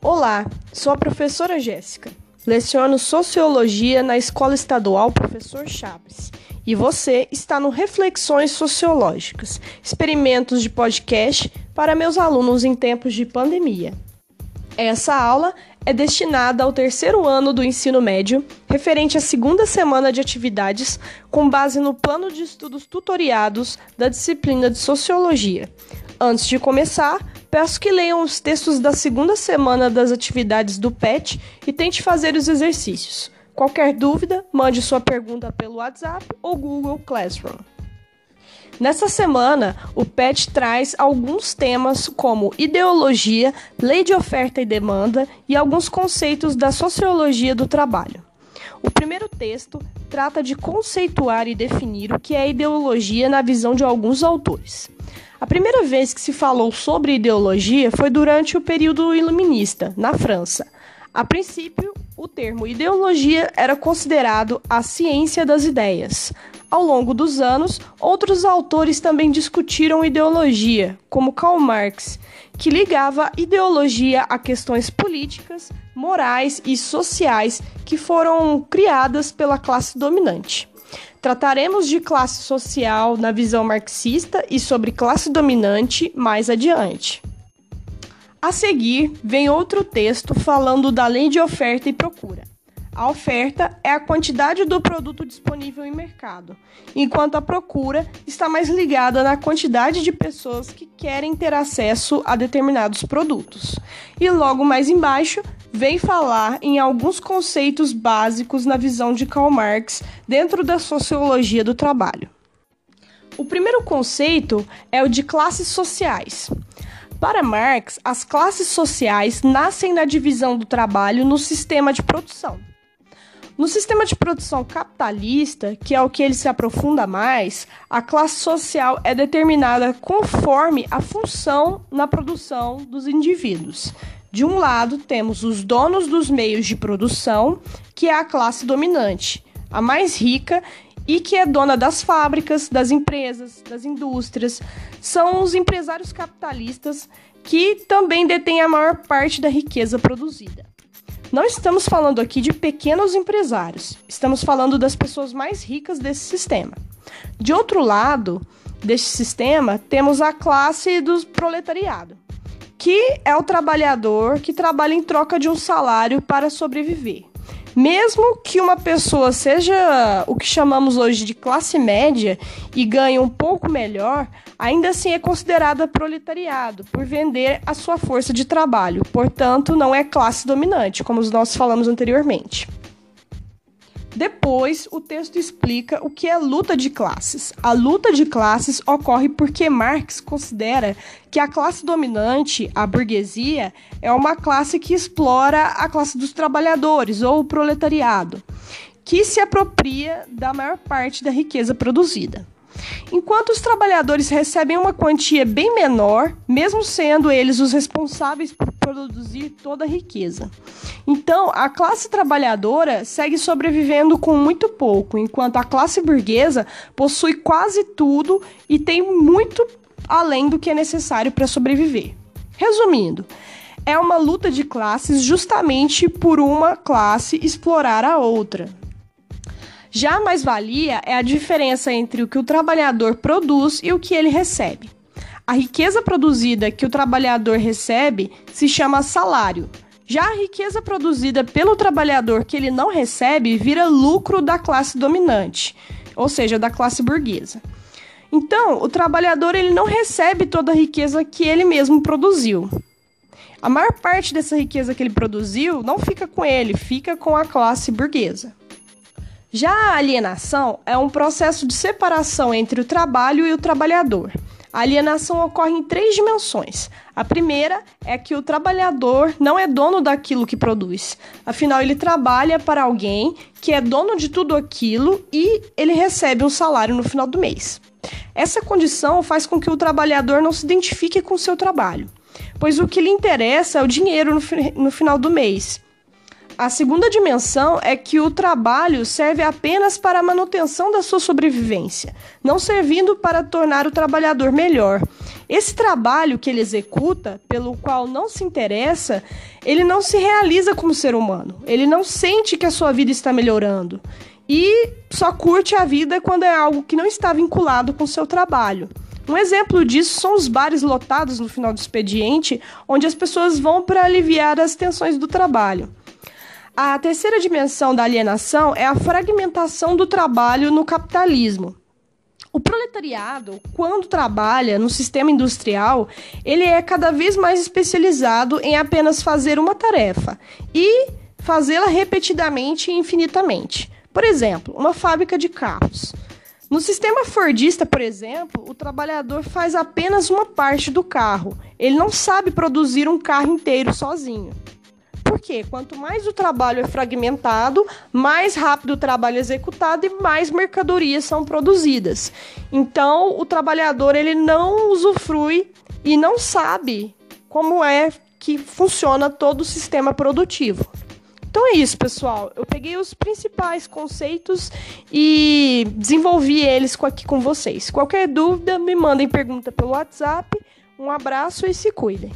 Olá, sou a professora Jéssica. Leciono Sociologia na Escola Estadual Professor Chaves. E você está no Reflexões Sociológicas, experimentos de podcast para meus alunos em tempos de pandemia. Essa aula é destinada ao terceiro ano do ensino médio, referente à segunda semana de atividades, com base no plano de estudos tutoriados da disciplina de Sociologia. Antes de começar, peço que leiam os textos da segunda semana das atividades do PET e tente fazer os exercícios. Qualquer dúvida, mande sua pergunta pelo WhatsApp ou Google Classroom. Nessa semana, o PET traz alguns temas como ideologia, lei de oferta e demanda e alguns conceitos da sociologia do trabalho. O primeiro texto trata de conceituar e definir o que é ideologia na visão de alguns autores. A primeira vez que se falou sobre ideologia foi durante o período iluminista, na França. A princípio, o termo ideologia era considerado a ciência das ideias. Ao longo dos anos, outros autores também discutiram ideologia, como Karl Marx, que ligava ideologia a questões políticas, morais e sociais que foram criadas pela classe dominante. Trataremos de classe social na visão marxista e sobre classe dominante mais adiante. A seguir, vem outro texto falando da lei de oferta e procura. A oferta é a quantidade do produto disponível em mercado, enquanto a procura está mais ligada na quantidade de pessoas que querem ter acesso a determinados produtos. E logo mais embaixo, vem falar em alguns conceitos básicos na visão de Karl Marx dentro da sociologia do trabalho. O primeiro conceito é o de classes sociais. Para Marx, as classes sociais nascem na divisão do trabalho no sistema de produção. No sistema de produção capitalista, que é o que ele se aprofunda mais, a classe social é determinada conforme a função na produção dos indivíduos. De um lado, temos os donos dos meios de produção, que é a classe dominante, a mais rica e que é dona das fábricas, das empresas, das indústrias. São os empresários capitalistas que também detêm a maior parte da riqueza produzida. Não estamos falando aqui de pequenos empresários, estamos falando das pessoas mais ricas desse sistema. De outro lado deste sistema, temos a classe do proletariado, que é o trabalhador que trabalha em troca de um salário para sobreviver. Mesmo que uma pessoa seja o que chamamos hoje de classe média e ganhe um pouco melhor, ainda assim é considerada proletariado por vender a sua força de trabalho, portanto, não é classe dominante, como nós falamos anteriormente. Depois, o texto explica o que é luta de classes. A luta de classes ocorre porque Marx considera que a classe dominante, a burguesia, é uma classe que explora a classe dos trabalhadores ou o proletariado, que se apropria da maior parte da riqueza produzida. Enquanto os trabalhadores recebem uma quantia bem menor, mesmo sendo eles os responsáveis por produzir toda a riqueza. Então, a classe trabalhadora segue sobrevivendo com muito pouco, enquanto a classe burguesa possui quase tudo e tem muito além do que é necessário para sobreviver. Resumindo, é uma luta de classes justamente por uma classe explorar a outra. Já a mais-valia é a diferença entre o que o trabalhador produz e o que ele recebe. A riqueza produzida que o trabalhador recebe se chama salário. Já a riqueza produzida pelo trabalhador que ele não recebe vira lucro da classe dominante, ou seja, da classe burguesa. Então, o trabalhador ele não recebe toda a riqueza que ele mesmo produziu. A maior parte dessa riqueza que ele produziu não fica com ele, fica com a classe burguesa. Já a alienação é um processo de separação entre o trabalho e o trabalhador. A alienação ocorre em três dimensões. A primeira é que o trabalhador não é dono daquilo que produz. Afinal, ele trabalha para alguém que é dono de tudo aquilo e ele recebe um salário no final do mês. Essa condição faz com que o trabalhador não se identifique com o seu trabalho, pois o que lhe interessa é o dinheiro no, no final do mês. A segunda dimensão é que o trabalho serve apenas para a manutenção da sua sobrevivência, não servindo para tornar o trabalhador melhor. Esse trabalho que ele executa, pelo qual não se interessa, ele não se realiza como ser humano. Ele não sente que a sua vida está melhorando e só curte a vida quando é algo que não está vinculado com o seu trabalho. Um exemplo disso são os bares lotados no final do expediente, onde as pessoas vão para aliviar as tensões do trabalho. A terceira dimensão da alienação é a fragmentação do trabalho no capitalismo. O proletariado, quando trabalha no sistema industrial, ele é cada vez mais especializado em apenas fazer uma tarefa e fazê-la repetidamente e infinitamente. Por exemplo, uma fábrica de carros. No sistema Fordista, por exemplo, o trabalhador faz apenas uma parte do carro. Ele não sabe produzir um carro inteiro sozinho. Por quê? Quanto mais o trabalho é fragmentado, mais rápido o trabalho é executado e mais mercadorias são produzidas. Então, o trabalhador ele não usufrui e não sabe como é que funciona todo o sistema produtivo. Então é isso, pessoal. Eu peguei os principais conceitos e desenvolvi eles aqui com vocês. Qualquer dúvida, me mandem pergunta pelo WhatsApp. Um abraço e se cuidem.